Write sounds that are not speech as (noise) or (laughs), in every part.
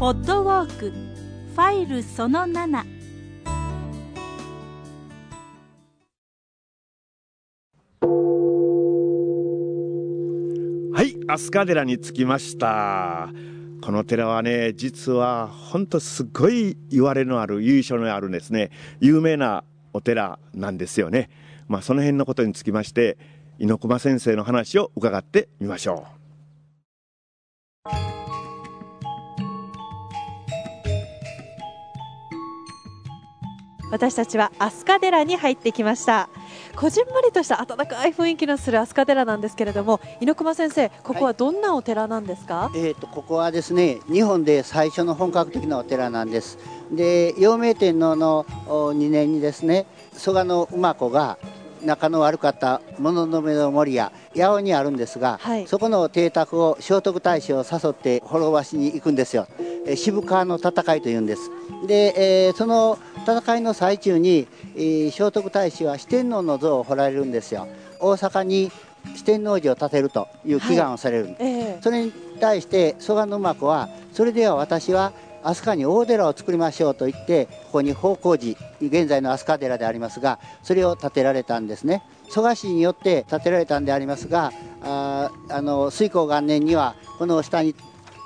ポッドウォークファイルその7はい飛鳥寺に着きました。この寺はね実は本当すごい言われのある由緒のあるですね有名なお寺なんですよね。まあその辺のことにつきまして猪熊先生の話を伺ってみましょう。私たちは飛鳥寺に入ってきました。こじんまりとした温かい雰囲気のする飛鳥寺なんですけれども猪熊先生ここはどんなお寺なんですか、はい、えーと、ここはですね日本で最初の本格的なお寺なんです。で陽明天皇の2年にですね蘇我の馬子が仲の悪かった物の目の森や八尾にあるんですが、はい、そこの邸宅を聖徳太子を誘って滅ばしに行くんですよ、え渋川の戦いというんです。で、えー、その戦いの最中に、えー、聖徳太子は四天王の像を彫られるんですよ。大阪に四天王寺を建てるという祈願をされる、はい。えー、それに対して蘇我馬子はそれでは私は飛鳥に大寺を作りましょうと言ってここに宝光寺現在の飛鳥寺でありますがそれを建てられたんですね。蘇我氏によって建てられたんでありますがああの水光元年にはこの下に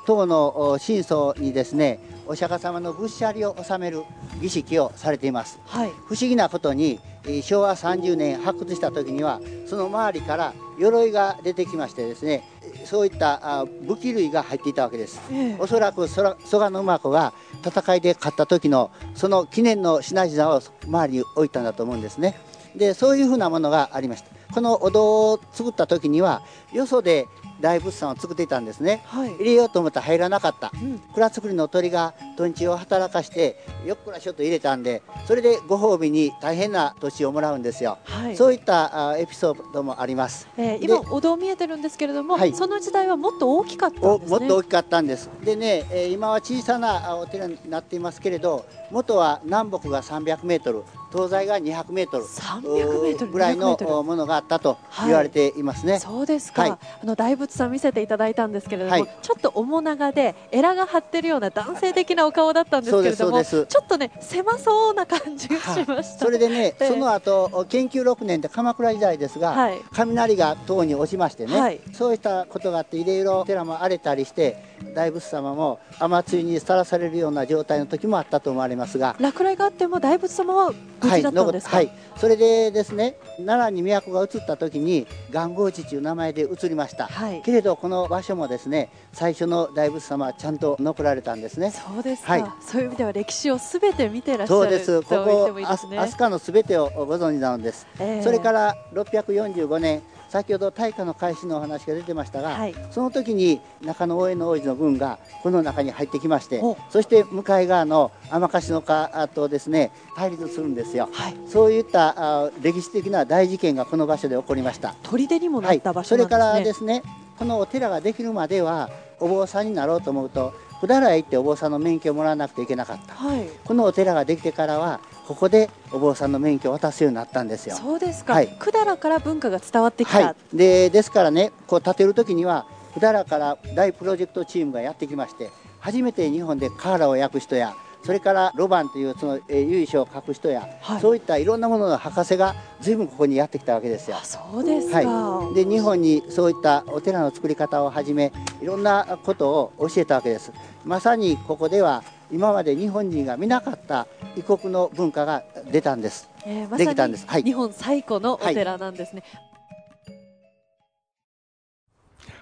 唐の神僧にですねお釈迦様の仏舎利を納める儀式をされています、はい、不思議なことに昭和30年発掘した時にはその周りから鎧が出てきましてですねそういった武器類が入っていたわけです、ええ、おそらく蘇我馬子が戦いで勝った時のその記念の品々を周りに置いたんだと思うんですね。でそういうふうなものがありました。このお堂を作った時にはよそで大仏さんを作っていたんですね、はい、入れようと思ったら入らなかった、うん、蔵造りの鳥がとんちを働かしてよっこらしょっと入れたんでそれでご褒美に大変な土地をもらうんですよ、はい、そういったあエピソードもあります、えー、今お堂見えてるんですけれども、はい、その時代はもっと大きかったんです、ね、もっと大きかったんです。でね、えー、今は小さなお寺になっていますけれど元は南北が300メートル東西が200メートルぐらいのものがあったと言われていますね、はい、そうですか、はい、あの大仏さん見せていただいたんですけれども、はい、ちょっと面長でエラが張ってるような男性的なお顔だったんですけれどもちょっとね狭そうな感じがしました、それでね、えー、その後研究6年って鎌倉時代ですが、雷が塔に落ちましてね、そういったことがあっていろいろ寺も荒れたりして大仏様も雨露にさらされるような状態の時もあったと思われますが。落雷があっても大仏様は無事だったんですか、はい、はい、それでですね奈良に都が移った時に元号寺という名前で移りました、はい、けれどこの場所もですね最初の大仏様はちゃんと残られたんですね。そうですはい、そういう意味では歴史をすべて見てらっしゃるそうです。ここ飛鳥のすべてをご存知なのです、えー、それから645年先ほど大化の開始のお話が出てましたが、はい、その時に中野大江の王子の軍がこの中に入ってきましてそして向かい側の天橋の川とですね対立するんですよ、はい、そういったあ歴史的な大事件がこの場所で起こりました。砦にもなった場所、ねはい、それからですねこのお寺ができるまではお坊さんになろうと思うと普段来行ってお坊さんの免許をもらわなくてはいけなかった、はい、このお寺ができてからはここでお坊さんの免許を渡すようになったんですよ。そうですか。はい、百済から文化が伝わってきた。はい、でですからね、こう建てる時には百済から大プロジェクトチームがやってきまして、初めて日本で瓦を焼く人や。それからロバンというその由緒を書く人や、はい、そういったいろんなものの博士がずいぶんここにやってきたわけですよ。そうですか、はい、で日本にそういったお寺の作り方をはじめいろんなことを教えたわけです。まさにここでは今まで日本人が見なかった異国の文化が出たんです。えー、ま、できたんです。はい、日本最古のお寺なんですね。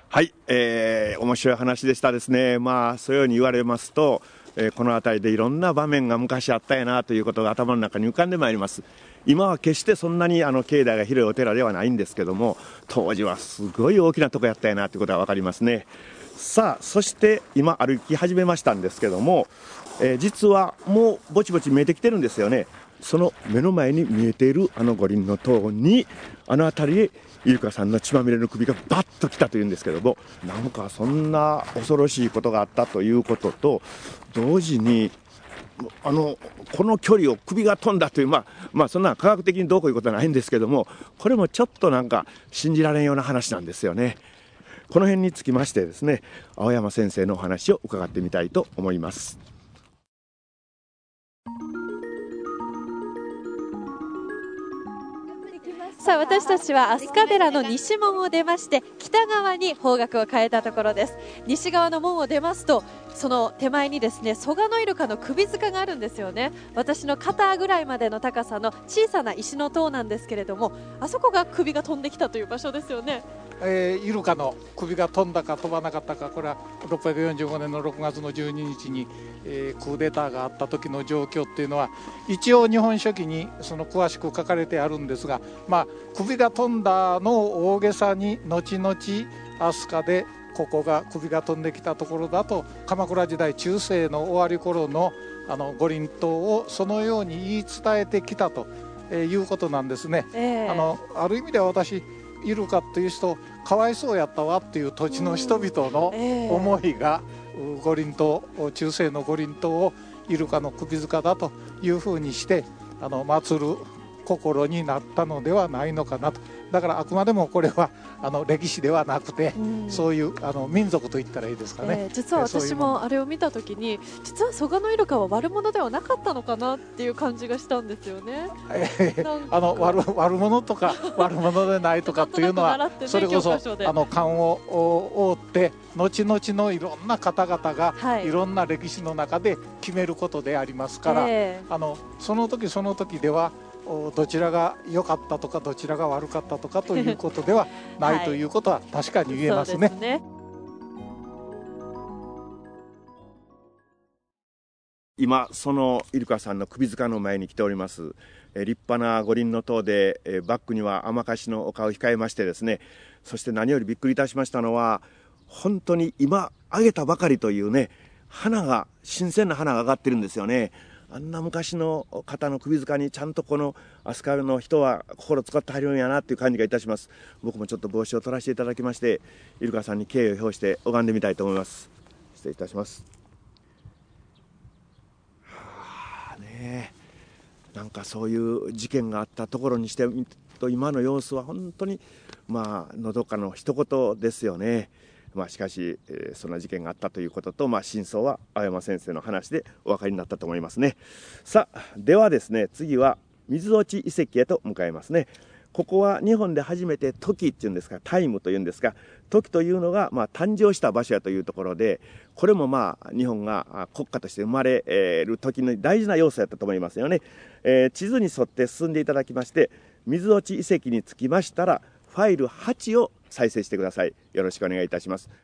はい、はい、えー、面白い話でしたですね。まあ、そういうように言われますと、えー、この辺りでいろんな場面が昔あったやなということが頭の中に浮かんでまいります。今は決してそんなにあの境内が広いお寺ではないんですけども、当時はすごい大きなとこやったやなということが分かりますね。さあ、そして今歩き始めましたんですけども、えー、実はもうぼちぼち見えてきてるんですよね。その目の前に見えているあの五輪の塔に、あの辺りへイルカさんの血まみれの首がバッと来たというんですけども、なんかそんな恐ろしいことがあったということと、同時に、あのこの距離を首が飛んだという、まあ、まあ、そんな科学的にどうこういうことはないんですけども、これもちょっとなんか信じられんような話なんですよね。この辺につきましてですね青山先生のお話を伺ってみたいと思います。さあ私たちは飛鳥寺の西門を出まして北側に方角を変えたところです。西側の門を出ますとその手前にですね蘇我イルカの首塚があるんですよね。私の肩ぐらいまでの高さの小さな石の塔なんですけれどもあそこが首が飛んできたという場所ですよね。えー、イルカの首が飛んだか飛ばなかったかこれは645年の6月の12日に、えー、クーデターがあった時の状況っていうのは一応日本書紀にその詳しく書かれてあるんですが、まあ、首が飛んだの大げさに後々飛鳥でここが首が飛んできたところだと鎌倉時代中世の終わり頃のあの五輪塔をそのように言い伝えてきたということなんですね。えー、あのある意味では私イルカという人かわいそうやったわっていう土地の人々の思いが、五輪島中世の五輪島をイルカの首塚だというふうにしてあの祀る心になったのではないのかなとだからあくまでもこれは (laughs) あの歴史ではなくて、うん、そういうあの民族と言ったらいいですかね、えー、実は私もあれを見た時に実は蘇我のイルカは悪者ではなかったのかなっていう感じがしたんですよね、えー、あの悪悪者とか (laughs) 悪者でないとかっていうのはね、それこそあの勘を覆って後々のいろんな方々が、はい、いろんな歴史の中で決めることでありますから、えー、あのその時その時ではどちらが良かったとかどちらが悪かったとかということではない。はい、ということは確かに言えますね。ね。今そのイルカさんの首塚の前に来ております。立派な五輪の塔でバックには甘しの丘を控えましてですね。そして何よりびっくりいたしましたのは本当に今揚げたばかりというね花が新鮮な花が上がってるんですよねあんな昔の方の首塚にちゃんとこの飛鳥の人は心使ってはるんやなっていう感じがいたします。僕もちょっと帽子を取らせていただきましてイルカさんに敬意を表して拝んでみたいと思います。失礼いたします。はあねなんかそういう事件があったところにしてと今の様子は本当にまあのどかの一言ですよね。まあ、しかし、えー、そんな事件があったということと、まあ、真相は青山先生の話でお分かりになったと思いますね。さあではですね次は水落遺跡へと向かいますね。ここは日本で初めて時っていうんですかタイムというんですか時というのがまあ誕生した場所やというところでこれもまあ日本が国家として生まれる時の大事な要素やったと思いますよね、えー、地図に沿って進んでいただきまして水落ち遺跡につきましたらファイル8を再生してください。よろしくお願いいたします。